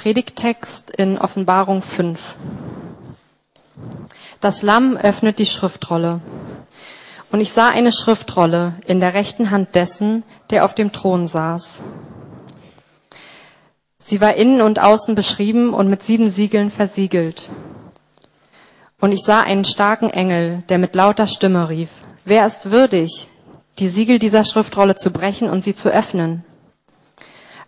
Predigtext in Offenbarung 5. Das Lamm öffnet die Schriftrolle. Und ich sah eine Schriftrolle in der rechten Hand dessen, der auf dem Thron saß. Sie war innen und außen beschrieben und mit sieben Siegeln versiegelt. Und ich sah einen starken Engel, der mit lauter Stimme rief, wer ist würdig, die Siegel dieser Schriftrolle zu brechen und sie zu öffnen?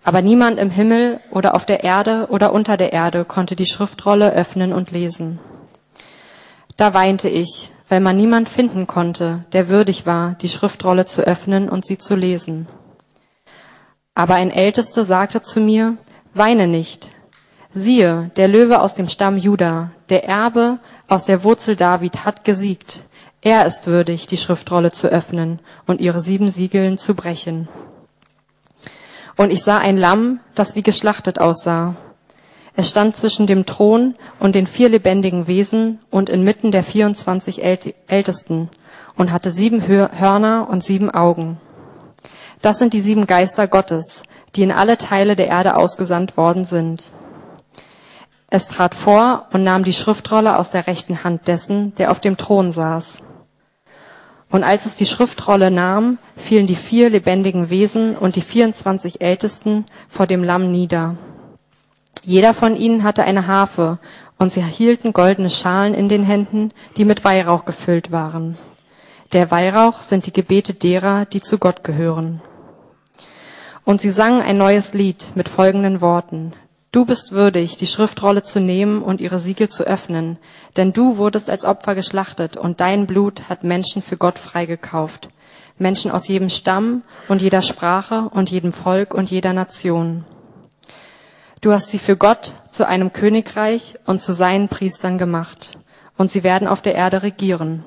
Aber niemand im Himmel oder auf der Erde oder unter der Erde konnte die Schriftrolle öffnen und lesen. Da weinte ich, weil man niemand finden konnte, der würdig war, die Schriftrolle zu öffnen und sie zu lesen. Aber ein Ältester sagte zu mir, weine nicht. Siehe, der Löwe aus dem Stamm Juda, der Erbe aus der Wurzel David hat gesiegt. Er ist würdig, die Schriftrolle zu öffnen und ihre sieben Siegeln zu brechen. Und ich sah ein Lamm, das wie geschlachtet aussah. Es stand zwischen dem Thron und den vier lebendigen Wesen und inmitten der 24 Ältesten und hatte sieben Hörner und sieben Augen. Das sind die sieben Geister Gottes, die in alle Teile der Erde ausgesandt worden sind. Es trat vor und nahm die Schriftrolle aus der rechten Hand dessen, der auf dem Thron saß. Und als es die Schriftrolle nahm, fielen die vier lebendigen Wesen und die 24 Ältesten vor dem Lamm nieder. Jeder von ihnen hatte eine Harfe, und sie hielten goldene Schalen in den Händen, die mit Weihrauch gefüllt waren. Der Weihrauch sind die Gebete derer, die zu Gott gehören. Und sie sangen ein neues Lied mit folgenden Worten. Du bist würdig, die Schriftrolle zu nehmen und ihre Siegel zu öffnen, denn du wurdest als Opfer geschlachtet und dein Blut hat Menschen für Gott freigekauft. Menschen aus jedem Stamm und jeder Sprache und jedem Volk und jeder Nation. Du hast sie für Gott zu einem Königreich und zu seinen Priestern gemacht, und sie werden auf der Erde regieren.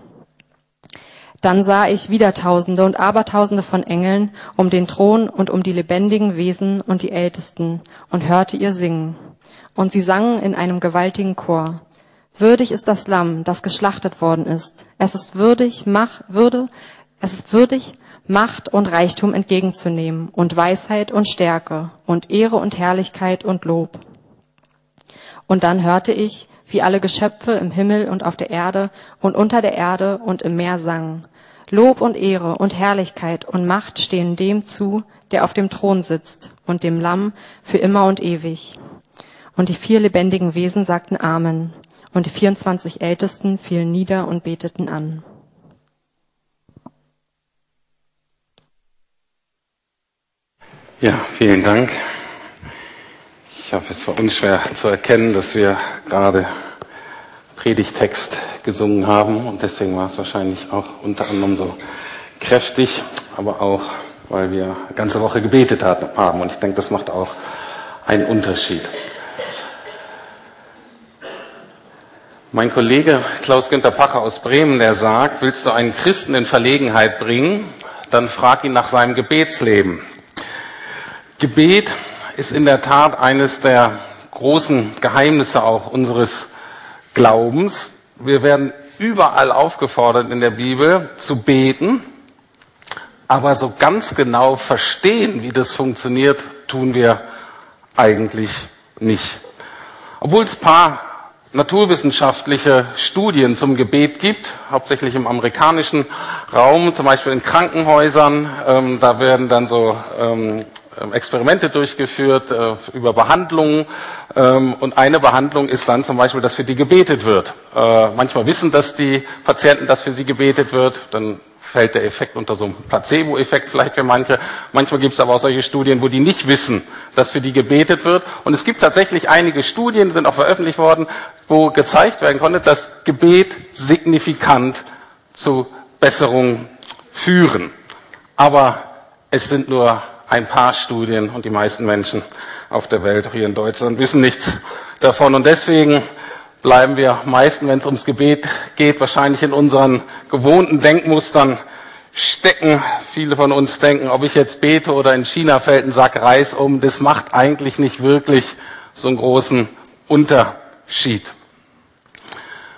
Dann sah ich wieder Tausende und Abertausende von Engeln um den Thron und um die lebendigen Wesen und die Ältesten und hörte ihr singen. Und sie sangen in einem gewaltigen Chor. Würdig ist das Lamm, das geschlachtet worden ist. Es ist würdig, mach, würde, es ist würdig, Macht und Reichtum entgegenzunehmen und Weisheit und Stärke und Ehre und Herrlichkeit und Lob. Und dann hörte ich, wie alle Geschöpfe im Himmel und auf der Erde und unter der Erde und im Meer sangen. Lob und Ehre und Herrlichkeit und Macht stehen dem zu, der auf dem Thron sitzt und dem Lamm für immer und ewig. Und die vier lebendigen Wesen sagten Amen. Und die 24 Ältesten fielen nieder und beteten an. Ja, vielen Dank. Ich hoffe, es war unschwer zu erkennen, dass wir gerade Predigtext gesungen haben und deswegen war es wahrscheinlich auch unter anderem so kräftig, aber auch, weil wir ganze Woche gebetet haben und ich denke, das macht auch einen Unterschied. Mein Kollege Klaus-Günther Pacher aus Bremen, der sagt, willst du einen Christen in Verlegenheit bringen, dann frag ihn nach seinem Gebetsleben. Gebet ist in der Tat eines der großen Geheimnisse auch unseres Glaubens. Wir werden überall aufgefordert in der Bibel zu beten, aber so ganz genau verstehen, wie das funktioniert, tun wir eigentlich nicht. Obwohl es paar naturwissenschaftliche Studien zum Gebet gibt, hauptsächlich im amerikanischen Raum, zum Beispiel in Krankenhäusern. Ähm, da werden dann so ähm, Experimente durchgeführt äh, über Behandlungen. Ähm, und eine Behandlung ist dann zum Beispiel, dass für die gebetet wird. Äh, manchmal wissen das die Patienten, dass für sie gebetet wird. Dann fällt der Effekt unter so einem Placebo-Effekt vielleicht für manche. Manchmal gibt es aber auch solche Studien, wo die nicht wissen, dass für die gebetet wird. Und es gibt tatsächlich einige Studien, sind auch veröffentlicht worden, wo gezeigt werden konnte, dass Gebet signifikant zu Besserungen führen. Aber es sind nur ein paar Studien und die meisten Menschen auf der Welt, auch hier in Deutschland, wissen nichts davon. Und deswegen bleiben wir meistens, wenn es ums Gebet geht, wahrscheinlich in unseren gewohnten Denkmustern stecken. Viele von uns denken, ob ich jetzt bete oder in China fällt ein Sack Reis um, das macht eigentlich nicht wirklich so einen großen Unterschied.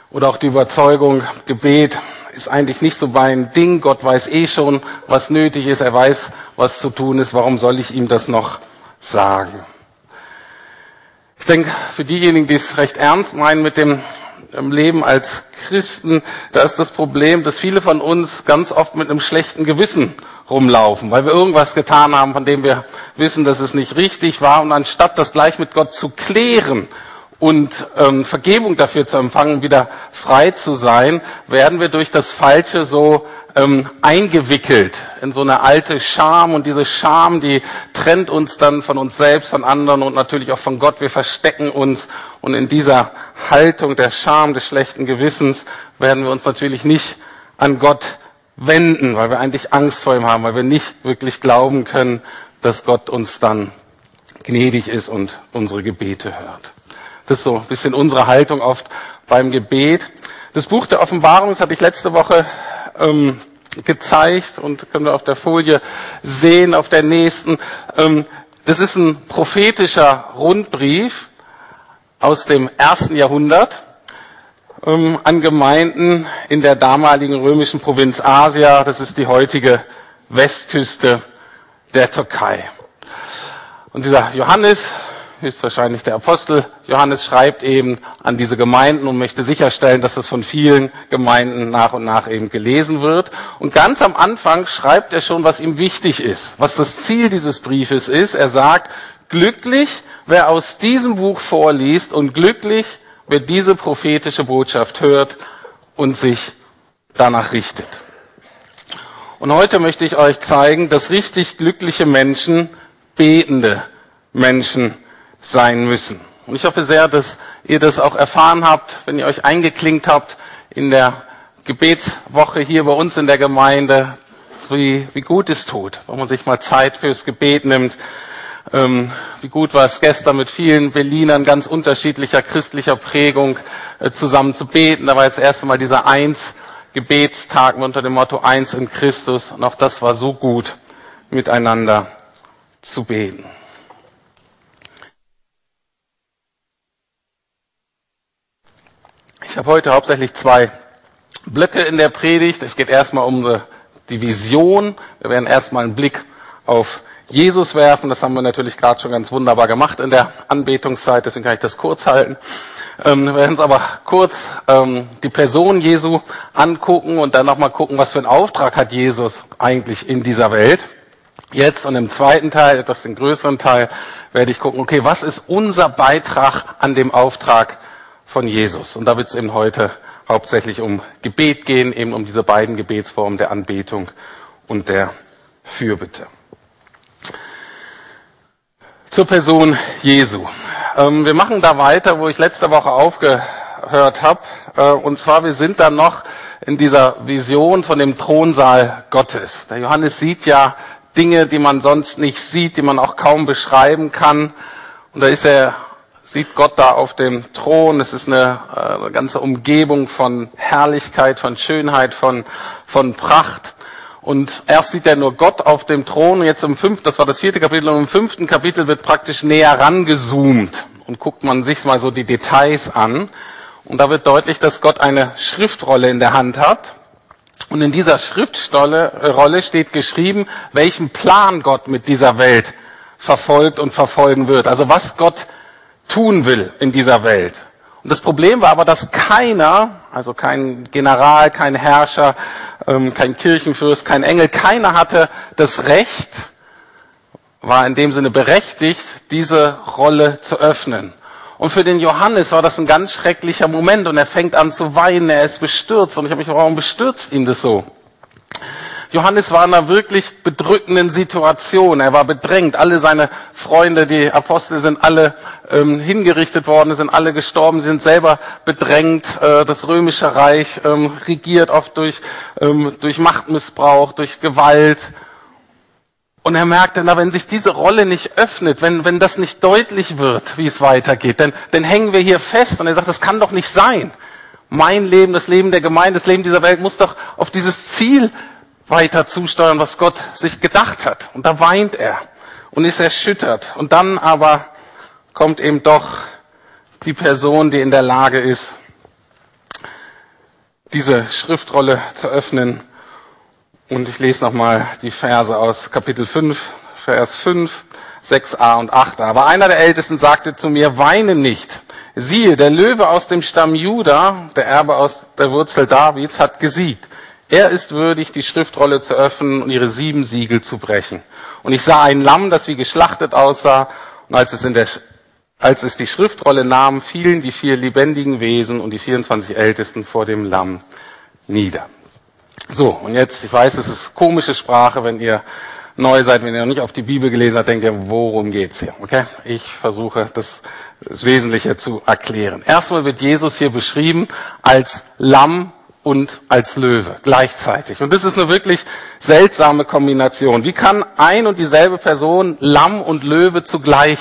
Oder auch die Überzeugung, Gebet ist eigentlich nicht so mein Ding. Gott weiß eh schon, was nötig ist. Er weiß, was zu tun ist. Warum soll ich ihm das noch sagen? Ich denke, für diejenigen, die es recht ernst meinen mit dem Leben als Christen, da ist das Problem, dass viele von uns ganz oft mit einem schlechten Gewissen rumlaufen, weil wir irgendwas getan haben, von dem wir wissen, dass es nicht richtig war. Und anstatt das gleich mit Gott zu klären und ähm, Vergebung dafür zu empfangen, wieder frei zu sein, werden wir durch das Falsche so ähm, eingewickelt in so eine alte Scham. Und diese Scham, die trennt uns dann von uns selbst, von anderen und natürlich auch von Gott. Wir verstecken uns. Und in dieser Haltung der Scham, des schlechten Gewissens, werden wir uns natürlich nicht an Gott wenden, weil wir eigentlich Angst vor ihm haben, weil wir nicht wirklich glauben können, dass Gott uns dann gnädig ist und unsere Gebete hört. Das ist so ein bisschen unsere Haltung oft beim Gebet. Das Buch der Offenbarung, das hatte ich letzte Woche ähm, gezeigt und können wir auf der Folie sehen, auf der nächsten. Ähm, das ist ein prophetischer Rundbrief aus dem ersten Jahrhundert ähm, an Gemeinden in der damaligen römischen Provinz Asia. Das ist die heutige Westküste der Türkei. Und dieser Johannes höchstwahrscheinlich der Apostel Johannes schreibt eben an diese Gemeinden und möchte sicherstellen, dass es von vielen Gemeinden nach und nach eben gelesen wird. Und ganz am Anfang schreibt er schon, was ihm wichtig ist, was das Ziel dieses Briefes ist. Er sagt, glücklich, wer aus diesem Buch vorliest und glücklich, wer diese prophetische Botschaft hört und sich danach richtet. Und heute möchte ich euch zeigen, dass richtig glückliche Menschen betende Menschen sein müssen. Und ich hoffe sehr, dass ihr das auch erfahren habt, wenn ihr euch eingeklinkt habt in der Gebetswoche hier bei uns in der Gemeinde, wie, wie gut es tut, wenn man sich mal Zeit fürs Gebet nimmt. Ähm, wie gut war es gestern mit vielen Berlinern ganz unterschiedlicher christlicher Prägung äh, zusammen zu beten. Da war jetzt das erste Mal dieser Eins Gebetstag unter dem Motto Eins in Christus. Und auch das war so gut, miteinander zu beten. Ich habe heute hauptsächlich zwei Blöcke in der Predigt. Es geht erstmal um die Vision. Wir werden erstmal einen Blick auf Jesus werfen. Das haben wir natürlich gerade schon ganz wunderbar gemacht in der Anbetungszeit, deswegen kann ich das kurz halten. Ähm, wir werden uns aber kurz ähm, die Person Jesu angucken und dann nochmal gucken, was für einen Auftrag hat Jesus eigentlich in dieser Welt. Jetzt und im zweiten Teil, etwas den größeren Teil, werde ich gucken, okay, was ist unser Beitrag an dem Auftrag von Jesus. Und da wird es eben heute hauptsächlich um Gebet gehen, eben um diese beiden Gebetsformen der Anbetung und der Fürbitte. Zur Person Jesu. Ähm, wir machen da weiter, wo ich letzte Woche aufgehört habe. Äh, und zwar, wir sind dann noch in dieser Vision von dem Thronsaal Gottes. Der Johannes sieht ja Dinge, die man sonst nicht sieht, die man auch kaum beschreiben kann. Und da ist er sieht Gott da auf dem Thron. Es ist eine, äh, eine ganze Umgebung von Herrlichkeit, von Schönheit, von, von Pracht. Und erst sieht er nur Gott auf dem Thron. Jetzt im fünften, das war das vierte Kapitel, und im fünften Kapitel wird praktisch näher rangezoomt und guckt man sich mal so die Details an. Und da wird deutlich, dass Gott eine Schriftrolle in der Hand hat. Und in dieser Schriftrolle äh, steht geschrieben, welchen Plan Gott mit dieser Welt verfolgt und verfolgen wird. Also was Gott tun will in dieser Welt. Und das Problem war aber, dass keiner, also kein General, kein Herrscher, ähm, kein Kirchenfürst, kein Engel, keiner hatte das Recht, war in dem Sinne berechtigt, diese Rolle zu öffnen. Und für den Johannes war das ein ganz schrecklicher Moment und er fängt an zu weinen, er ist bestürzt. Und ich habe mich, warum bestürzt ihn das so? Johannes war in einer wirklich bedrückenden Situation. Er war bedrängt. Alle seine Freunde, die Apostel, sind alle ähm, hingerichtet worden, sind alle gestorben, sind selber bedrängt. Äh, das römische Reich ähm, regiert oft durch, ähm, durch Machtmissbrauch, durch Gewalt. Und er merkt dann, wenn sich diese Rolle nicht öffnet, wenn, wenn das nicht deutlich wird, wie es weitergeht, dann, dann hängen wir hier fest. Und er sagt, das kann doch nicht sein. Mein Leben, das Leben der Gemeinde, das Leben dieser Welt muss doch auf dieses Ziel weiter zusteuern, was Gott sich gedacht hat. Und da weint er und ist erschüttert. Und dann aber kommt eben doch die Person, die in der Lage ist, diese Schriftrolle zu öffnen. Und ich lese nochmal die Verse aus Kapitel 5, Vers 5. 6a und 8a. Aber einer der Ältesten sagte zu mir, weine nicht. Siehe, der Löwe aus dem Stamm Juda, der Erbe aus der Wurzel Davids, hat gesiegt. Er ist würdig, die Schriftrolle zu öffnen und ihre sieben Siegel zu brechen. Und ich sah ein Lamm, das wie geschlachtet aussah, und als es, in der, als es die Schriftrolle nahm, fielen die vier lebendigen Wesen und die 24 Ältesten vor dem Lamm nieder. So, und jetzt, ich weiß, es ist komische Sprache, wenn ihr neu seid, wenn ihr noch nicht auf die Bibel gelesen habt, denkt ihr, worum geht's hier? Okay? Ich versuche, das, das Wesentliche zu erklären. Erstmal wird Jesus hier beschrieben als Lamm und als Löwe gleichzeitig. Und das ist eine wirklich seltsame Kombination. Wie kann ein und dieselbe Person Lamm und Löwe zugleich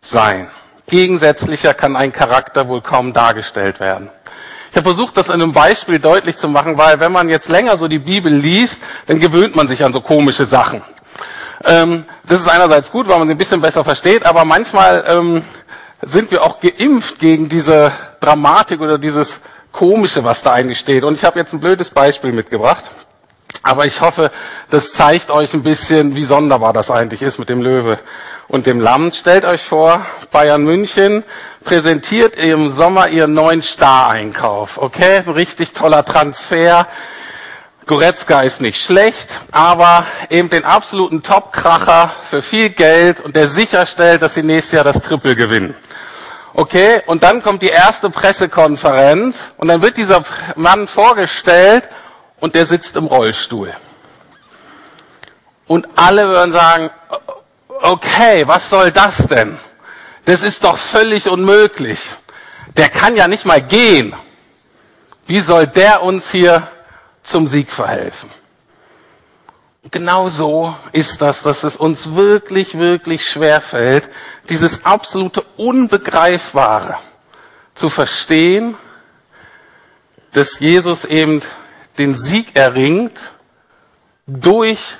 sein? Gegensätzlicher kann ein Charakter wohl kaum dargestellt werden. Ich habe versucht, das in einem Beispiel deutlich zu machen, weil wenn man jetzt länger so die Bibel liest, dann gewöhnt man sich an so komische Sachen. Ähm, das ist einerseits gut, weil man sie ein bisschen besser versteht, aber manchmal ähm, sind wir auch geimpft gegen diese Dramatik oder dieses Komische, was da eigentlich steht. Und ich habe jetzt ein blödes Beispiel mitgebracht. Aber ich hoffe, das zeigt euch ein bisschen, wie sonderbar das eigentlich ist mit dem Löwe und dem Lamm. Stellt euch vor, Bayern München präsentiert im Sommer ihren neuen Star-Einkauf. Okay, ein richtig toller Transfer. Goretzka ist nicht schlecht, aber eben den absoluten Topkracher für viel Geld und der sicherstellt, dass sie nächstes Jahr das Triple gewinnen. Okay, und dann kommt die erste Pressekonferenz und dann wird dieser Mann vorgestellt und der sitzt im Rollstuhl. Und alle würden sagen, okay, was soll das denn? Das ist doch völlig unmöglich. Der kann ja nicht mal gehen. Wie soll der uns hier zum Sieg verhelfen? Genau so ist das, dass es uns wirklich, wirklich schwer fällt, dieses absolute Unbegreifbare zu verstehen, dass Jesus eben den Sieg erringt durch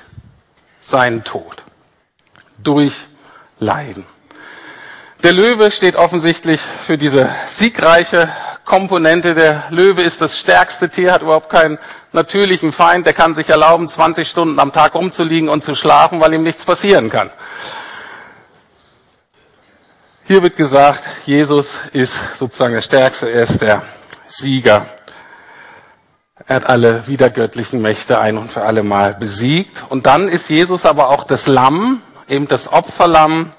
seinen Tod, durch Leiden. Der Löwe steht offensichtlich für diese siegreiche Komponente. Der Löwe ist das stärkste Tier, hat überhaupt keinen natürlichen Feind. Der kann sich erlauben, 20 Stunden am Tag rumzuliegen und zu schlafen, weil ihm nichts passieren kann. Hier wird gesagt, Jesus ist sozusagen der Stärkste, er ist der Sieger. Er hat alle wiedergöttlichen Mächte ein und für alle Mal besiegt. Und dann ist Jesus aber auch das Lamm, eben das Opferlamm,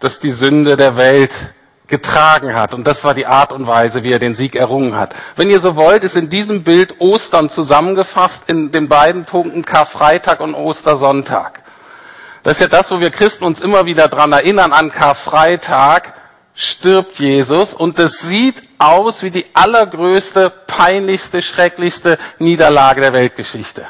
das die Sünde der Welt getragen hat. Und das war die Art und Weise, wie er den Sieg errungen hat. Wenn ihr so wollt, ist in diesem Bild Ostern zusammengefasst in den beiden Punkten Karfreitag und Ostersonntag. Das ist ja das, wo wir Christen uns immer wieder dran erinnern an Karfreitag stirbt Jesus und es sieht aus wie die allergrößte, peinlichste, schrecklichste Niederlage der Weltgeschichte.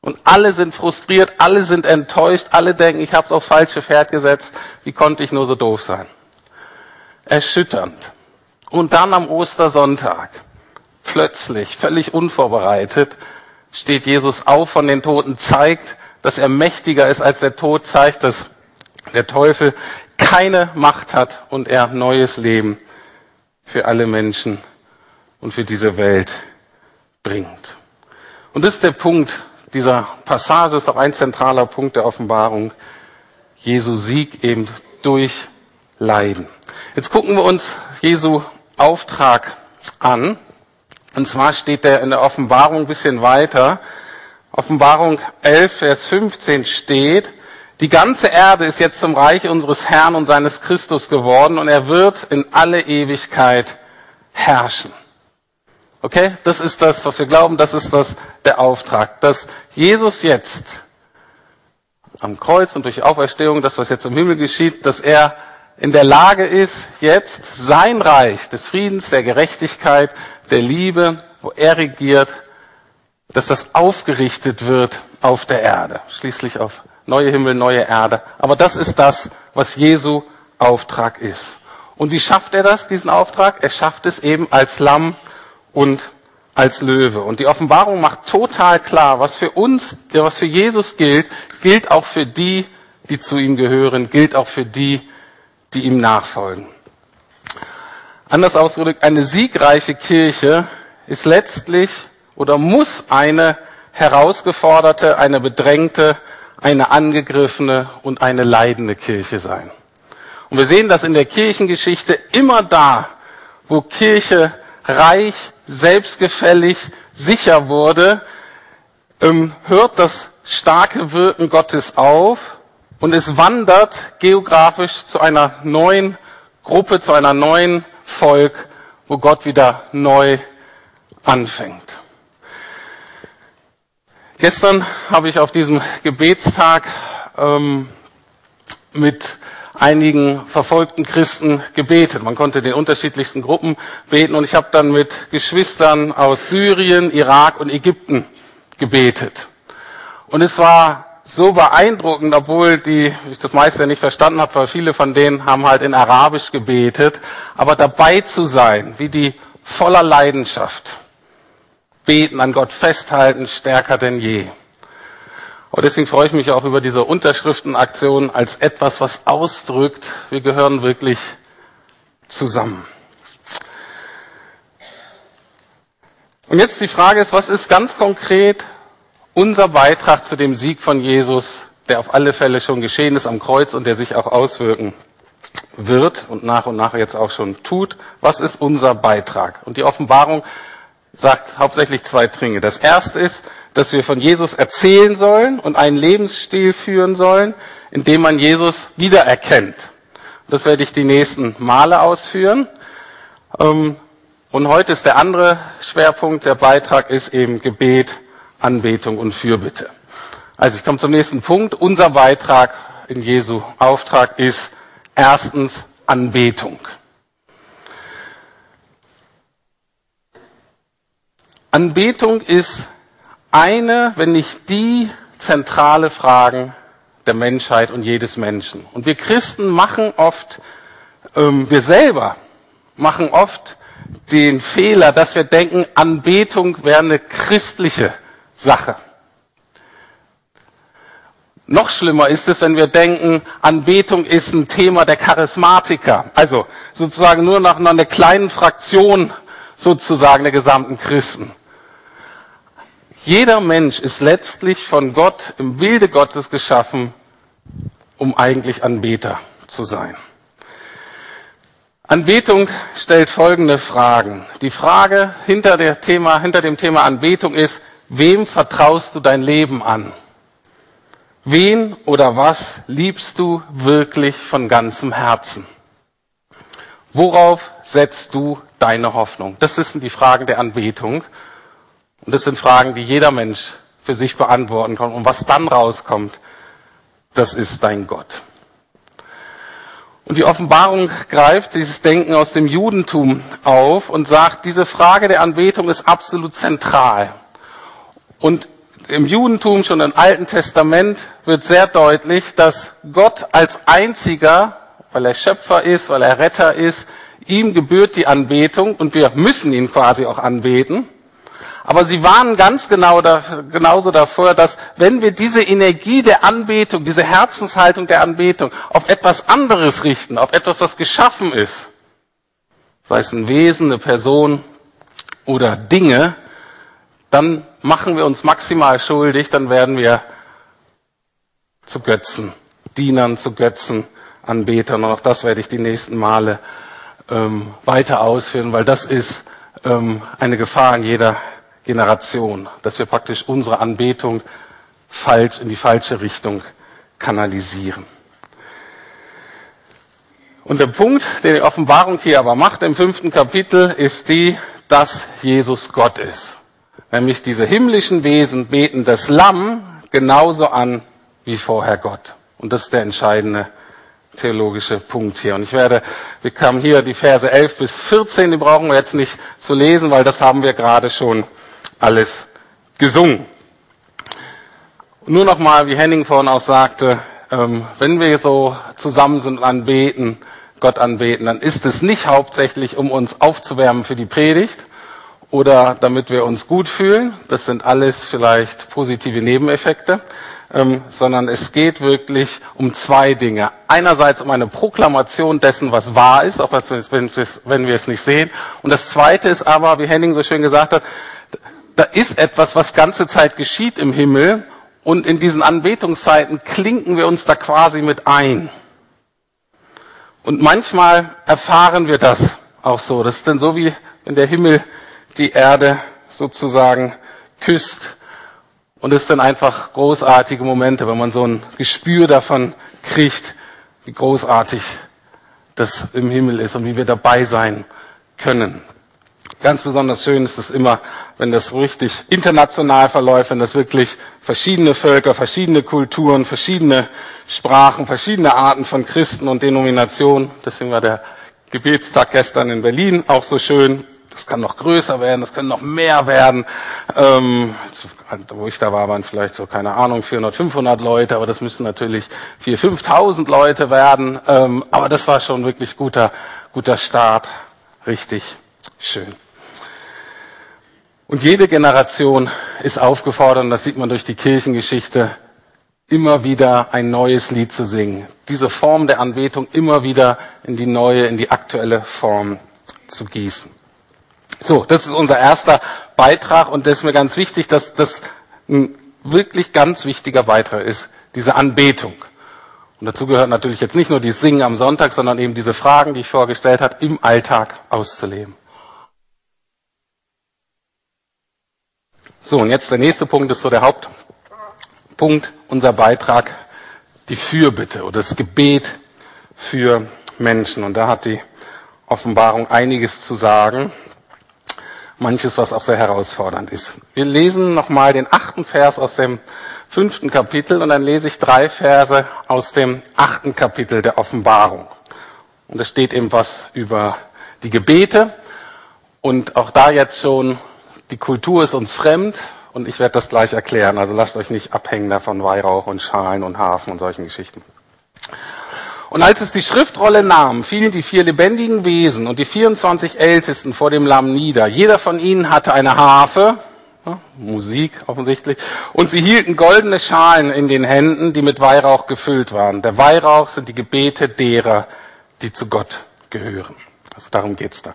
Und alle sind frustriert, alle sind enttäuscht, alle denken, ich habe aufs falsche Pferd gesetzt, wie konnte ich nur so doof sein? Erschütternd. Und dann am Ostersonntag, plötzlich, völlig unvorbereitet, steht Jesus auf von den Toten, zeigt, dass er mächtiger ist als der Tod, zeigt, dass der Teufel keine Macht hat und er neues Leben für alle Menschen und für diese Welt bringt. Und das ist der Punkt dieser Passage, ist auch ein zentraler Punkt der Offenbarung. Jesu Sieg eben durch Leiden. Jetzt gucken wir uns Jesu Auftrag an. Und zwar steht der in der Offenbarung ein bisschen weiter. Offenbarung 11, Vers 15 steht, die ganze Erde ist jetzt zum Reich unseres Herrn und seines Christus geworden und er wird in alle Ewigkeit herrschen. Okay? Das ist das, was wir glauben, das ist das, der Auftrag. Dass Jesus jetzt am Kreuz und durch Auferstehung, das was jetzt im Himmel geschieht, dass er in der Lage ist, jetzt sein Reich des Friedens, der Gerechtigkeit, der Liebe, wo er regiert, dass das aufgerichtet wird auf der Erde, schließlich auf neue Himmel, neue Erde. Aber das ist das, was Jesu Auftrag ist. Und wie schafft er das, diesen Auftrag? Er schafft es eben als Lamm und als Löwe. Und die Offenbarung macht total klar, was für uns, was für Jesus gilt, gilt auch für die, die zu ihm gehören, gilt auch für die, die ihm nachfolgen. Anders ausgedrückt, eine siegreiche Kirche ist letztlich oder muss eine herausgeforderte, eine bedrängte, eine angegriffene und eine leidende Kirche sein. Und wir sehen das in der Kirchengeschichte immer da, wo Kirche reich, selbstgefällig, sicher wurde, ähm, hört das starke Wirken Gottes auf und es wandert geografisch zu einer neuen Gruppe, zu einer neuen Volk, wo Gott wieder neu anfängt. Gestern habe ich auf diesem Gebetstag ähm, mit einigen verfolgten Christen gebetet. Man konnte den unterschiedlichsten Gruppen beten und ich habe dann mit Geschwistern aus Syrien, Irak und Ägypten gebetet. Und es war so beeindruckend, obwohl die, ich das meiste nicht verstanden habe, weil viele von denen haben halt in Arabisch gebetet, aber dabei zu sein, wie die voller Leidenschaft beten, an Gott festhalten, stärker denn je. Und deswegen freue ich mich auch über diese Unterschriftenaktion als etwas, was ausdrückt, wir gehören wirklich zusammen. Und jetzt die Frage ist, was ist ganz konkret unser Beitrag zu dem Sieg von Jesus, der auf alle Fälle schon geschehen ist am Kreuz und der sich auch auswirken wird und nach und nach jetzt auch schon tut? Was ist unser Beitrag? Und die Offenbarung sagt hauptsächlich zwei Dinge. Das erste ist, dass wir von Jesus erzählen sollen und einen Lebensstil führen sollen, in dem man Jesus wiedererkennt. Das werde ich die nächsten Male ausführen. Ähm, und heute ist der andere Schwerpunkt, der Beitrag ist eben Gebet, Anbetung und Fürbitte. Also ich komme zum nächsten Punkt. Unser Beitrag in Jesu Auftrag ist erstens Anbetung. Anbetung ist eine, wenn nicht die zentrale Frage der Menschheit und jedes Menschen. Und wir Christen machen oft, ähm, wir selber machen oft den Fehler, dass wir denken, Anbetung wäre eine christliche Sache. Noch schlimmer ist es, wenn wir denken, Anbetung ist ein Thema der Charismatiker. Also sozusagen nur nach einer kleinen Fraktion sozusagen der gesamten Christen. Jeder Mensch ist letztlich von Gott im Bilde Gottes geschaffen, um eigentlich Anbeter zu sein. Anbetung stellt folgende Fragen. Die Frage hinter, Thema, hinter dem Thema Anbetung ist, wem vertraust du dein Leben an? Wen oder was liebst du wirklich von ganzem Herzen? Worauf setzt du deine Hoffnung? Das sind die Fragen der Anbetung. Und das sind Fragen, die jeder Mensch für sich beantworten kann. Und was dann rauskommt, das ist dein Gott. Und die Offenbarung greift dieses Denken aus dem Judentum auf und sagt, diese Frage der Anbetung ist absolut zentral. Und im Judentum, schon im Alten Testament, wird sehr deutlich, dass Gott als einziger, weil er Schöpfer ist, weil er Retter ist, ihm gebührt die Anbetung und wir müssen ihn quasi auch anbeten. Aber sie warnen ganz genau da, genauso davor, dass wenn wir diese Energie der Anbetung, diese Herzenshaltung der Anbetung auf etwas anderes richten, auf etwas, was geschaffen ist, sei es ein Wesen, eine Person oder Dinge, dann machen wir uns maximal schuldig, dann werden wir zu Götzen, Dienern zu Götzen, Anbetern. Und auch das werde ich die nächsten Male ähm, weiter ausführen, weil das ist ähm, eine Gefahr in jeder Generation, dass wir praktisch unsere Anbetung falsch in die falsche Richtung kanalisieren. Und der Punkt, den die Offenbarung hier aber macht im fünften Kapitel, ist die, dass Jesus Gott ist. Nämlich diese himmlischen Wesen beten das Lamm genauso an wie vorher Gott. Und das ist der entscheidende theologische Punkt hier. Und ich werde, wir kamen hier die Verse 11 bis 14, die brauchen wir jetzt nicht zu lesen, weil das haben wir gerade schon alles gesungen. Nur nochmal, wie Henning vorhin auch sagte, ähm, wenn wir so zusammen sind und anbeten, Gott anbeten, dann ist es nicht hauptsächlich, um uns aufzuwärmen für die Predigt oder damit wir uns gut fühlen. Das sind alles vielleicht positive Nebeneffekte. Ähm, sondern es geht wirklich um zwei Dinge. Einerseits um eine Proklamation dessen, was wahr ist, auch wenn wir es nicht sehen. Und das Zweite ist aber, wie Henning so schön gesagt hat, da ist etwas, was ganze Zeit geschieht im Himmel Und in diesen Anbetungszeiten klinken wir uns da quasi mit ein. Und manchmal erfahren wir das auch so. Das ist dann so wie wenn der Himmel die Erde sozusagen küsst. Und es sind einfach großartige Momente, wenn man so ein Gespür davon kriegt, wie großartig das im Himmel ist und wie wir dabei sein können. Ganz besonders schön ist es immer, wenn das richtig international verläuft, wenn das wirklich verschiedene Völker, verschiedene Kulturen, verschiedene Sprachen, verschiedene Arten von Christen und Denominationen, deswegen war der Gebetstag gestern in Berlin auch so schön, das kann noch größer werden, das können noch mehr werden. Ähm, wo ich da war, waren vielleicht so, keine Ahnung, 400, 500 Leute, aber das müssen natürlich 4.000, 5.000 Leute werden. Ähm, aber das war schon wirklich guter, guter Start. Richtig schön. Und jede Generation ist aufgefordert, und das sieht man durch die Kirchengeschichte, immer wieder ein neues Lied zu singen. Diese Form der Anbetung immer wieder in die neue, in die aktuelle Form zu gießen. So, das ist unser erster Beitrag und das ist mir ganz wichtig, dass das ein wirklich ganz wichtiger Beitrag ist, diese Anbetung. Und dazu gehört natürlich jetzt nicht nur die Singen am Sonntag, sondern eben diese Fragen, die ich vorgestellt habe, im Alltag auszuleben. So, und jetzt der nächste Punkt ist so der Hauptpunkt, unser Beitrag, die Fürbitte oder das Gebet für Menschen. Und da hat die Offenbarung einiges zu sagen manches, was auch sehr herausfordernd ist. Wir lesen nochmal den achten Vers aus dem fünften Kapitel und dann lese ich drei Verse aus dem achten Kapitel der Offenbarung. Und es steht eben was über die Gebete und auch da jetzt schon, die Kultur ist uns fremd und ich werde das gleich erklären. Also lasst euch nicht abhängen davon Weihrauch und Schalen und Hafen und solchen Geschichten. Und als es die Schriftrolle nahm, fielen die vier lebendigen Wesen und die 24 Ältesten vor dem Lamm nieder. Jeder von ihnen hatte eine Harfe, Musik offensichtlich, und sie hielten goldene Schalen in den Händen, die mit Weihrauch gefüllt waren. Der Weihrauch sind die Gebete derer, die zu Gott gehören. Also darum geht's da.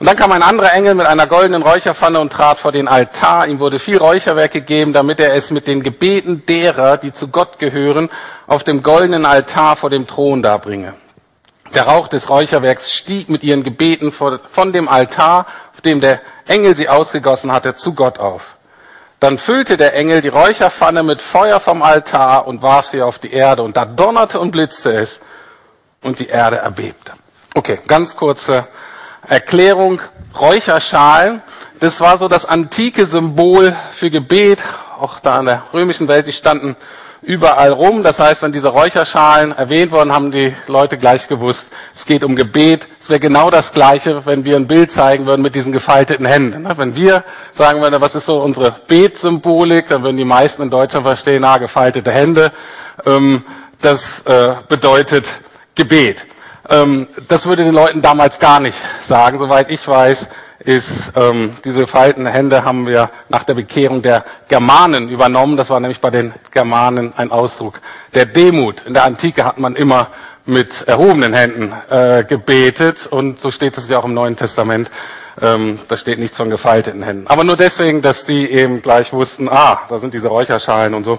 Und dann kam ein anderer Engel mit einer goldenen Räucherpfanne und trat vor den Altar. Ihm wurde viel Räucherwerk gegeben, damit er es mit den Gebeten derer, die zu Gott gehören, auf dem goldenen Altar vor dem Thron darbringe. Der Rauch des Räucherwerks stieg mit ihren Gebeten von dem Altar, auf dem der Engel sie ausgegossen hatte, zu Gott auf. Dann füllte der Engel die Räucherpfanne mit Feuer vom Altar und warf sie auf die Erde. Und da donnerte und blitzte es und die Erde erbebte. Okay, ganz kurze Erklärung. Räucherschalen, das war so das antike Symbol für Gebet, auch da in der römischen Welt, die standen überall rum. Das heißt, wenn diese Räucherschalen erwähnt wurden, haben die Leute gleich gewusst, es geht um Gebet. Es wäre genau das Gleiche, wenn wir ein Bild zeigen würden mit diesen gefalteten Händen. Wenn wir sagen würden, was ist so unsere Betsymbolik, dann würden die meisten in Deutschland verstehen, ah, gefaltete Hände. Ähm, das äh, bedeutet Gebet. Ähm, das würde den Leuten damals gar nicht sagen. Soweit ich weiß, ist ähm, diese faltenden Hände haben wir nach der Bekehrung der Germanen übernommen. Das war nämlich bei den Germanen ein Ausdruck der Demut. In der Antike hat man immer mit erhobenen Händen äh, gebetet und so steht es ja auch im Neuen Testament. Ähm, da steht nichts von gefalteten Händen. Aber nur deswegen, dass die eben gleich wussten, ah, da sind diese Räucherschalen und so.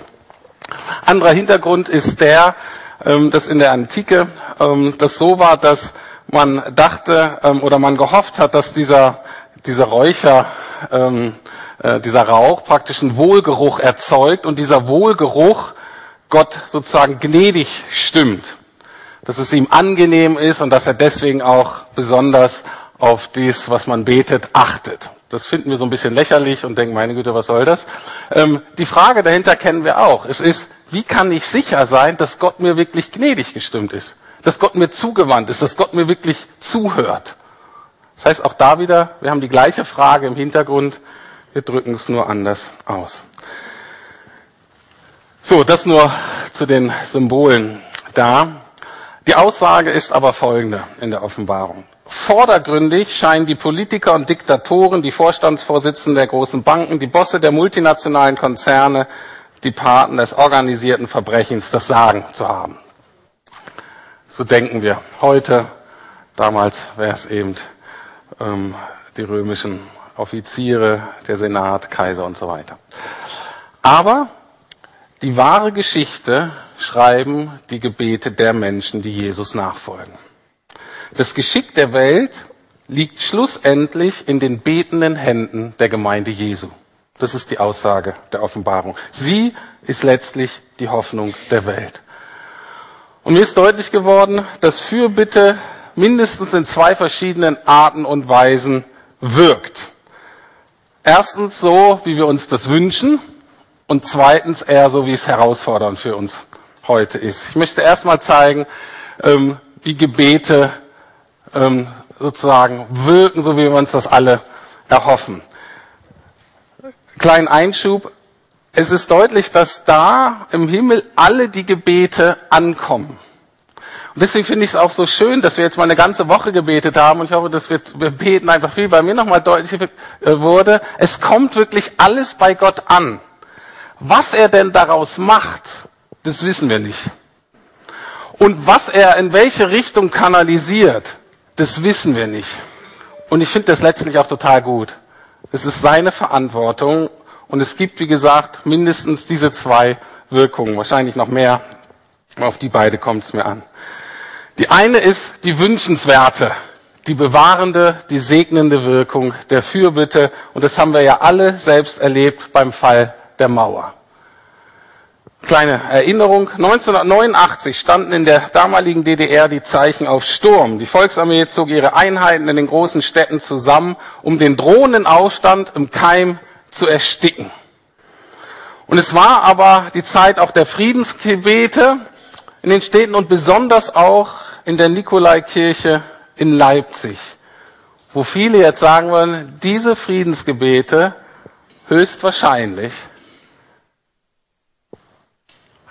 Anderer Hintergrund ist der, dass in der Antike ähm, das so war, dass man dachte ähm, oder man gehofft hat, dass dieser, dieser Räucher, ähm, äh, dieser Rauch praktisch einen Wohlgeruch erzeugt und dieser Wohlgeruch Gott sozusagen gnädig stimmt. Dass es ihm angenehm ist und dass er deswegen auch besonders auf dies, was man betet, achtet. Das finden wir so ein bisschen lächerlich und denken, meine Güte, was soll das? Ähm, die Frage dahinter kennen wir auch. Es ist, wie kann ich sicher sein, dass Gott mir wirklich gnädig gestimmt ist? Dass Gott mir zugewandt ist, dass Gott mir wirklich zuhört? Das heißt, auch da wieder, wir haben die gleiche Frage im Hintergrund, wir drücken es nur anders aus. So, das nur zu den Symbolen da. Die Aussage ist aber folgende in der Offenbarung. Vordergründig scheinen die Politiker und Diktatoren, die Vorstandsvorsitzenden der großen Banken, die Bosse der multinationalen Konzerne, die Paten des organisierten Verbrechens das Sagen zu haben. So denken wir heute. Damals wäre es eben ähm, die römischen Offiziere, der Senat, Kaiser und so weiter. Aber Die wahre Geschichte schreiben die Gebete der Menschen, die Jesus nachfolgen. Das Geschick der Welt liegt schlussendlich in den betenden Händen der Gemeinde Jesu. Das ist die Aussage der Offenbarung. Sie ist letztlich die Hoffnung der Welt. Und mir ist deutlich geworden, dass Fürbitte mindestens in zwei verschiedenen Arten und Weisen wirkt. Erstens so, wie wir uns das wünschen und zweitens eher so, wie es herausfordernd für uns heute ist. Ich möchte erstmal zeigen, ähm, wie Gebete ähm, sozusagen wirken, so wie wir uns das alle erhoffen. Kleinen Einschub. Es ist deutlich, dass da im Himmel alle die Gebete ankommen. Und deswegen finde ich es auch so schön, dass wir jetzt mal eine ganze Woche gebetet haben und ich hoffe, dass wir, wir beten einfach viel, weil mir nochmal deutlich äh, wurde, es kommt wirklich alles bei Gott an. Was er denn daraus macht, das wissen wir nicht. Und was er in welche Richtung kanalisiert, das wissen wir nicht. Und ich finde das letztlich auch total gut. Es ist seine Verantwortung und es gibt, wie gesagt, mindestens diese zwei Wirkungen, wahrscheinlich noch mehr. Auf die beide kommt es mir an. Die eine ist die wünschenswerte, die bewahrende, die segnende Wirkung der Fürbitte. Und das haben wir ja alle selbst erlebt beim Fall der Mauer. Kleine Erinnerung. 1989 standen in der damaligen DDR die Zeichen auf Sturm. Die Volksarmee zog ihre Einheiten in den großen Städten zusammen, um den drohenden Aufstand im Keim zu ersticken. Und es war aber die Zeit auch der Friedensgebete in den Städten und besonders auch in der Nikolaikirche in Leipzig, wo viele jetzt sagen wollen, diese Friedensgebete höchstwahrscheinlich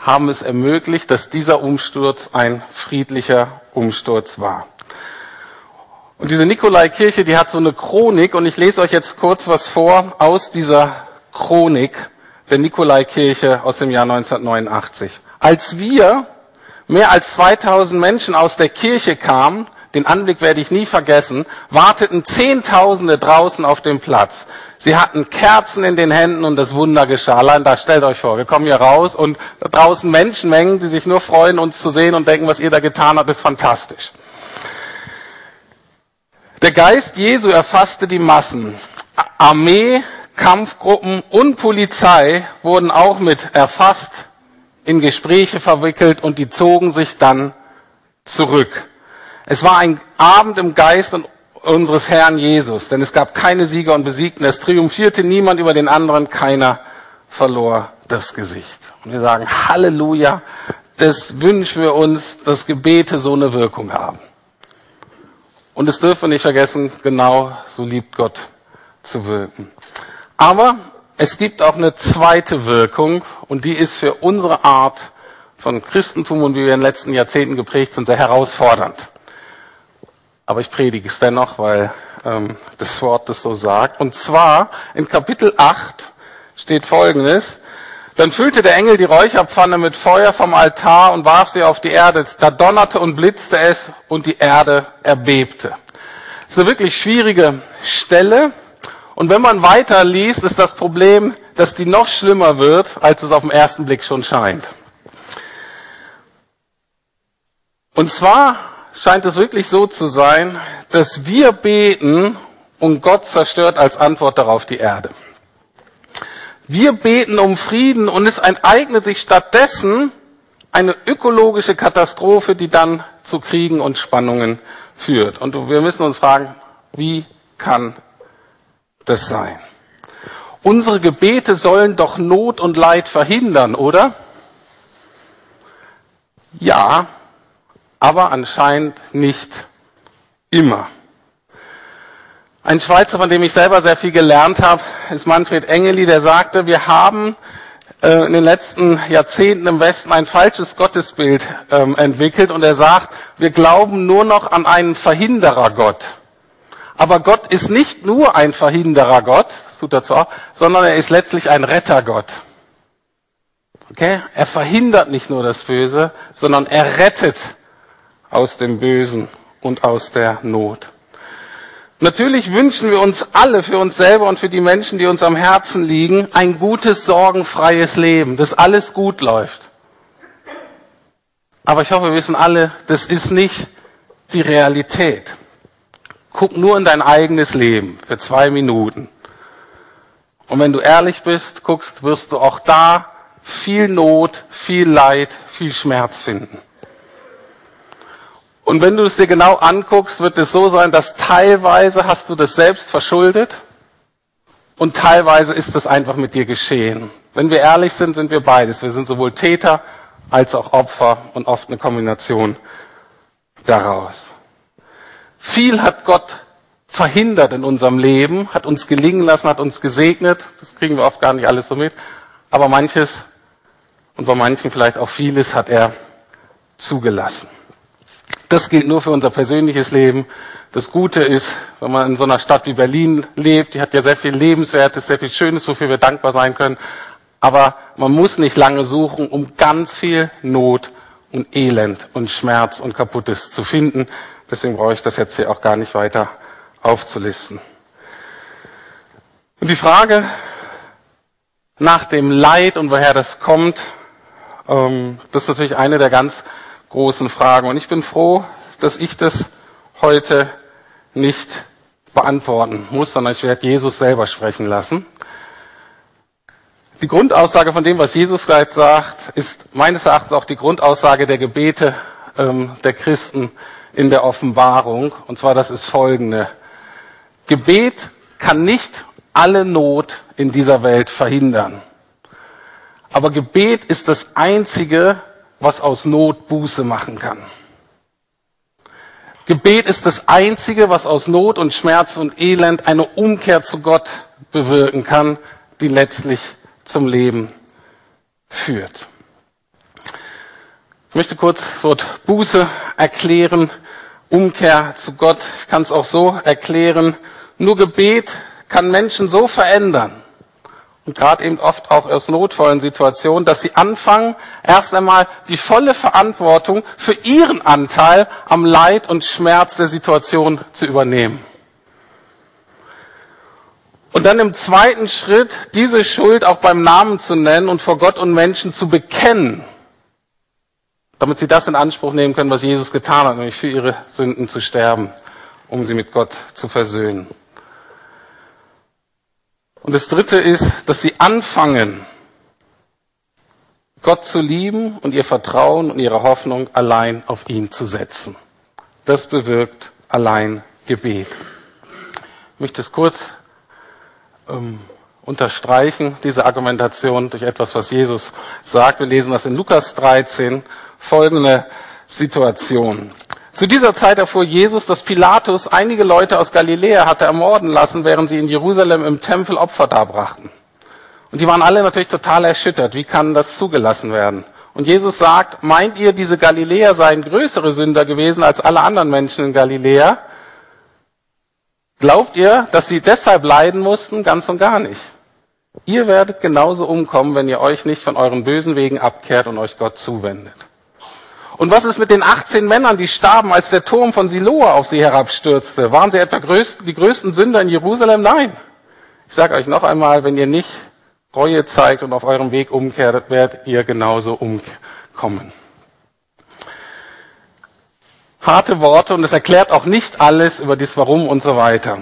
haben es ermöglicht, dass dieser Umsturz ein friedlicher Umsturz war. Und diese Nikolaikirche, die hat so eine Chronik und ich lese euch jetzt kurz was vor aus dieser Chronik der Nikolaikirche aus dem Jahr 1989. Als wir mehr als 2000 Menschen aus der Kirche kamen, den Anblick werde ich nie vergessen, warteten Zehntausende draußen auf dem Platz. Sie hatten Kerzen in den Händen und das Wunder geschah. Allein da stellt euch vor, wir kommen hier raus und da draußen Menschenmengen, die sich nur freuen, uns zu sehen und denken, was ihr da getan habt, ist fantastisch. Der Geist Jesu erfasste die Massen. Armee, Kampfgruppen und Polizei wurden auch mit erfasst, in Gespräche verwickelt und die zogen sich dann zurück. Es war ein Abend im Geist unseres Herrn Jesus, denn es gab keine Sieger und Besiegten. Es triumphierte niemand über den anderen, keiner verlor das Gesicht. Und wir sagen, Halleluja, das wünschen wir uns, dass Gebete so eine Wirkung haben. Und es dürfen wir nicht vergessen, genau so liebt Gott zu wirken. Aber es gibt auch eine zweite Wirkung und die ist für unsere Art von Christentum und wie wir in den letzten Jahrzehnten geprägt sind, sehr herausfordernd. Aber ich predige es dennoch, weil ähm, das Wort das so sagt. Und zwar in Kapitel 8 steht Folgendes. Dann füllte der Engel die Räucherpfanne mit Feuer vom Altar und warf sie auf die Erde. Da donnerte und blitzte es und die Erde erbebte. Das ist eine wirklich schwierige Stelle. Und wenn man weiter liest, ist das Problem, dass die noch schlimmer wird, als es auf den ersten Blick schon scheint. Und zwar scheint es wirklich so zu sein, dass wir beten und Gott zerstört als Antwort darauf die Erde. Wir beten um Frieden und es ereignet sich stattdessen eine ökologische Katastrophe, die dann zu Kriegen und Spannungen führt. Und wir müssen uns fragen, wie kann das sein? Unsere Gebete sollen doch Not und Leid verhindern, oder? Ja, aber anscheinend nicht immer. Ein Schweizer, von dem ich selber sehr viel gelernt habe, ist Manfred Engeli, der sagte, wir haben äh, in den letzten Jahrzehnten im Westen ein falsches Gottesbild ähm, entwickelt und er sagt, wir glauben nur noch an einen Verhinderer Gott. Aber Gott ist nicht nur ein Verhinderer Gott, das tut er zwar sondern er ist letztlich ein Rettergott. Okay? Er verhindert nicht nur das Böse, sondern er rettet aus dem Bösen und aus der Not. Natürlich wünschen wir uns alle für uns selber und für die Menschen, die uns am Herzen liegen, ein gutes, sorgenfreies Leben, dass alles gut läuft. Aber ich hoffe, wir wissen alle, das ist nicht die Realität. Guck nur in dein eigenes Leben für zwei Minuten. Und wenn du ehrlich bist, guckst, wirst du auch da viel Not, viel Leid, viel Schmerz finden. Und wenn du es dir genau anguckst, wird es so sein, dass teilweise hast du das selbst verschuldet und teilweise ist es einfach mit dir geschehen. Wenn wir ehrlich sind, sind wir beides. Wir sind sowohl Täter als auch Opfer und oft eine Kombination daraus. Viel hat Gott verhindert in unserem Leben, hat uns gelingen lassen, hat uns gesegnet. Das kriegen wir oft gar nicht alles so mit. Aber manches und bei manchen vielleicht auch vieles hat er zugelassen. Das gilt nur für unser persönliches Leben. Das Gute ist, wenn man in so einer Stadt wie Berlin lebt, die hat ja sehr viel Lebenswertes, sehr viel Schönes, wofür wir dankbar sein können. Aber man muss nicht lange suchen, um ganz viel Not und Elend und Schmerz und Kaputtes zu finden. Deswegen brauche ich das jetzt hier auch gar nicht weiter aufzulisten. Und die Frage nach dem Leid und woher das kommt, ähm, das ist natürlich eine der ganz großen Fragen. Und ich bin froh, dass ich das heute nicht beantworten muss, sondern ich werde Jesus selber sprechen lassen. Die Grundaussage von dem, was Jesus vielleicht sagt, ist meines Erachtens auch die Grundaussage der Gebete ähm, der Christen in der Offenbarung. Und zwar das ist folgende. Gebet kann nicht alle Not in dieser Welt verhindern. Aber Gebet ist das Einzige, was aus Not Buße machen kann. Gebet ist das Einzige, was aus Not und Schmerz und Elend eine Umkehr zu Gott bewirken kann, die letztlich zum Leben führt. Ich möchte kurz das Wort Buße erklären, Umkehr zu Gott. Ich kann es auch so erklären. Nur Gebet kann Menschen so verändern, und gerade eben oft auch aus notvollen Situationen, dass sie anfangen, erst einmal die volle Verantwortung für ihren Anteil am Leid und Schmerz der Situation zu übernehmen. Und dann im zweiten Schritt diese Schuld auch beim Namen zu nennen und vor Gott und Menschen zu bekennen, damit sie das in Anspruch nehmen können, was Jesus getan hat, nämlich für ihre Sünden zu sterben, um sie mit Gott zu versöhnen. Und das Dritte ist, dass sie anfangen, Gott zu lieben und ihr Vertrauen und ihre Hoffnung allein auf ihn zu setzen. Das bewirkt allein Gebet. Ich möchte es kurz ähm, unterstreichen, diese Argumentation, durch etwas, was Jesus sagt. Wir lesen das in Lukas 13, folgende Situation. Zu dieser Zeit erfuhr Jesus, dass Pilatus einige Leute aus Galiläa hatte ermorden lassen, während sie in Jerusalem im Tempel Opfer darbrachten. Und die waren alle natürlich total erschüttert. Wie kann das zugelassen werden? Und Jesus sagt, meint ihr, diese Galiläer seien größere Sünder gewesen als alle anderen Menschen in Galiläa? Glaubt ihr, dass sie deshalb leiden mussten? Ganz und gar nicht. Ihr werdet genauso umkommen, wenn ihr euch nicht von euren bösen Wegen abkehrt und euch Gott zuwendet. Und was ist mit den 18 Männern, die starben, als der Turm von Siloa auf sie herabstürzte? Waren sie etwa die größten Sünder in Jerusalem? Nein. Ich sage euch noch einmal, wenn ihr nicht Reue zeigt und auf eurem Weg umkehrt, werdet ihr genauso umkommen. Harte Worte und es erklärt auch nicht alles über das Warum und so weiter.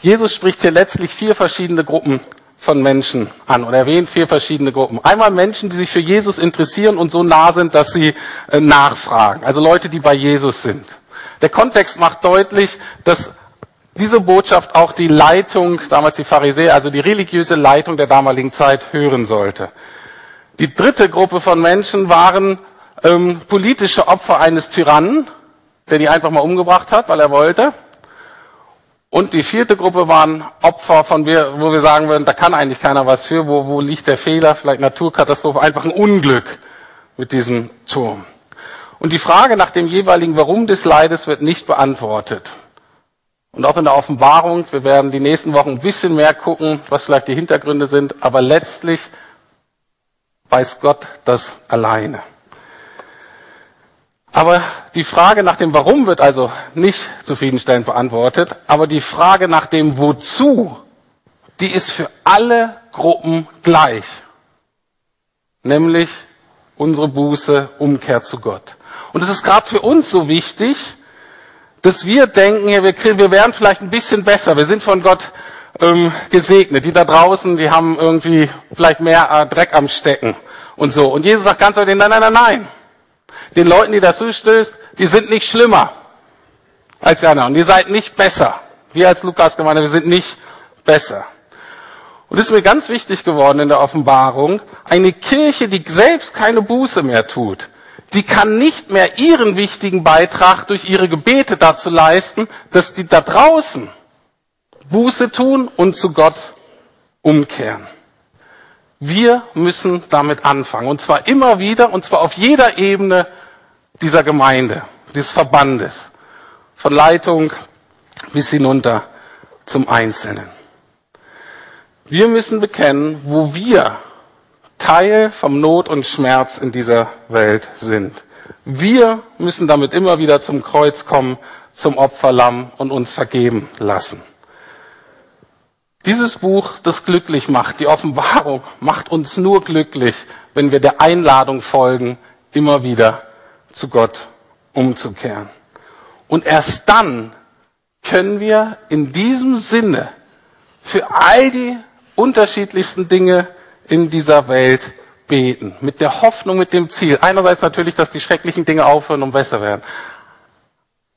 Jesus spricht hier letztlich vier verschiedene Gruppen von Menschen an oder erwähnt vier verschiedene Gruppen. Einmal Menschen, die sich für Jesus interessieren und so nah sind, dass sie äh, nachfragen. Also Leute, die bei Jesus sind. Der Kontext macht deutlich, dass diese Botschaft auch die Leitung, damals die Pharisäer, also die religiöse Leitung der damaligen Zeit hören sollte. Die dritte Gruppe von Menschen waren ähm, politische Opfer eines Tyrannen, der die einfach mal umgebracht hat, weil er wollte. Und die vierte Gruppe waren Opfer, von wir, wo wir sagen würden, da kann eigentlich keiner was für, wo, wo liegt der Fehler, vielleicht Naturkatastrophe, einfach ein Unglück mit diesem Turm. Und die Frage nach dem jeweiligen Warum des Leides wird nicht beantwortet. Und auch in der Offenbarung, wir werden die nächsten Wochen ein bisschen mehr gucken, was vielleicht die Hintergründe sind, aber letztlich weiß Gott das alleine. Aber die Frage nach dem Warum wird also nicht zufriedenstellend beantwortet, aber die Frage nach dem Wozu, die ist für alle Gruppen gleich. Nämlich unsere Buße, Umkehr zu Gott. Und es ist gerade für uns so wichtig, dass wir denken, wir, wir werden vielleicht ein bisschen besser. Wir sind von Gott ähm, gesegnet. Die da draußen, die haben irgendwie vielleicht mehr äh, Dreck am Stecken und so. Und Jesus sagt ganz deutlich, nein, nein, nein, nein. Den Leuten, die das zustößt, die sind nicht schlimmer als die anderen. Und ihr seid nicht besser. Wir als Lukas-Gemeinde, wir sind nicht besser. Und es ist mir ganz wichtig geworden in der Offenbarung, eine Kirche, die selbst keine Buße mehr tut, die kann nicht mehr ihren wichtigen Beitrag durch ihre Gebete dazu leisten, dass die da draußen Buße tun und zu Gott umkehren. Wir müssen damit anfangen. Und zwar immer wieder, und zwar auf jeder Ebene dieser Gemeinde, des Verbandes. Von Leitung bis hinunter zum Einzelnen. Wir müssen bekennen, wo wir Teil vom Not und Schmerz in dieser Welt sind. Wir müssen damit immer wieder zum Kreuz kommen, zum Opferlamm und uns vergeben lassen. Dieses Buch, das glücklich macht, die Offenbarung, macht uns nur glücklich, wenn wir der Einladung folgen, immer wieder zu Gott umzukehren. Und erst dann können wir in diesem Sinne für all die unterschiedlichsten Dinge in dieser Welt beten. Mit der Hoffnung, mit dem Ziel. Einerseits natürlich, dass die schrecklichen Dinge aufhören und besser werden.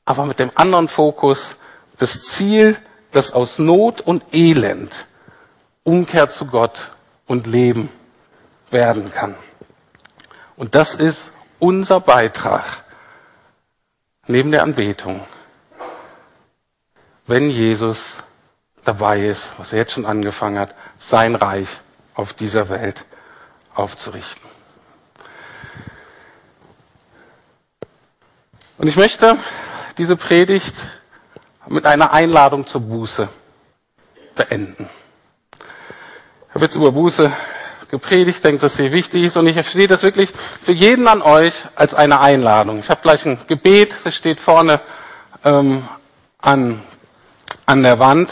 Aber mit dem anderen Fokus, das Ziel, dass aus Not und Elend Umkehr zu Gott und Leben werden kann. Und das ist unser Beitrag neben der Anbetung, wenn Jesus dabei ist, was er jetzt schon angefangen hat, sein Reich auf dieser Welt aufzurichten. Und ich möchte diese Predigt mit einer Einladung zur Buße beenden. Ich habe jetzt über Buße gepredigt, denke, dass sie wichtig ist und ich verstehe das wirklich für jeden an euch als eine Einladung. Ich habe gleich ein Gebet, das steht vorne ähm, an, an der Wand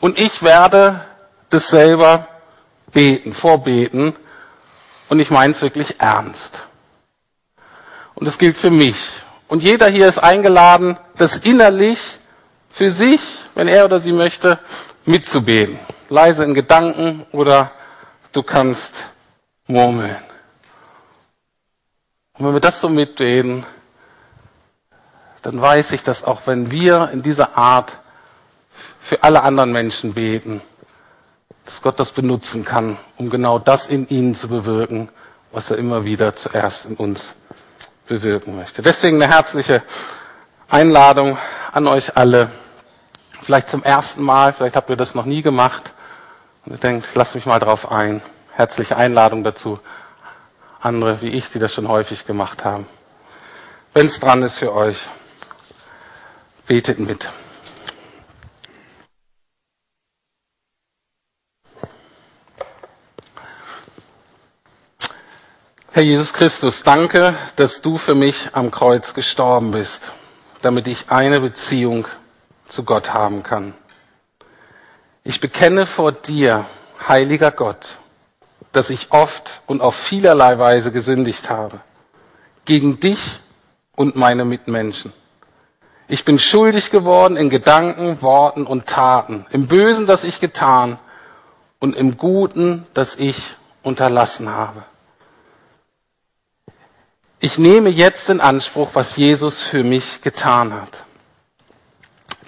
und ich werde das selber beten, vorbeten und ich meine es wirklich ernst. Und es gilt für mich. Und jeder hier ist eingeladen, das innerlich für sich, wenn er oder sie möchte, mitzubeten. Leise in Gedanken oder du kannst murmeln. Und wenn wir das so mitbeten, dann weiß ich, dass auch wenn wir in dieser Art für alle anderen Menschen beten, dass Gott das benutzen kann, um genau das in ihnen zu bewirken, was er immer wieder zuerst in uns bewirken möchte. Deswegen eine herzliche Einladung an euch alle vielleicht zum ersten Mal, vielleicht habt ihr das noch nie gemacht und ihr denkt, lasst mich mal drauf ein. Herzliche Einladung dazu. Andere wie ich, die das schon häufig gemacht haben. Wenn es dran ist für euch, betet mit. Herr Jesus Christus, danke, dass du für mich am Kreuz gestorben bist, damit ich eine Beziehung zu Gott haben kann. Ich bekenne vor dir, heiliger Gott, dass ich oft und auf vielerlei Weise gesündigt habe, gegen dich und meine Mitmenschen. Ich bin schuldig geworden in Gedanken, Worten und Taten, im Bösen, das ich getan und im Guten, das ich unterlassen habe. Ich nehme jetzt in Anspruch, was Jesus für mich getan hat.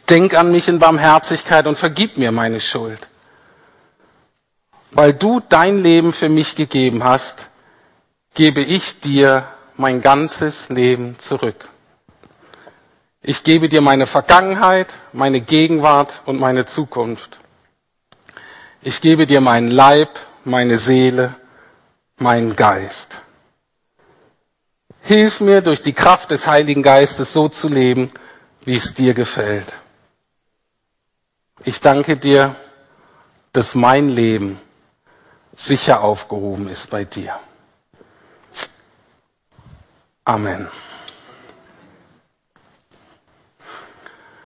Denk an mich in Barmherzigkeit und vergib mir meine Schuld. Weil du dein Leben für mich gegeben hast, gebe ich dir mein ganzes Leben zurück. Ich gebe dir meine Vergangenheit, meine Gegenwart und meine Zukunft. Ich gebe dir meinen Leib, meine Seele, meinen Geist. Hilf mir durch die Kraft des Heiligen Geistes so zu leben, wie es dir gefällt. Ich danke dir, dass mein Leben sicher aufgehoben ist bei dir. Amen.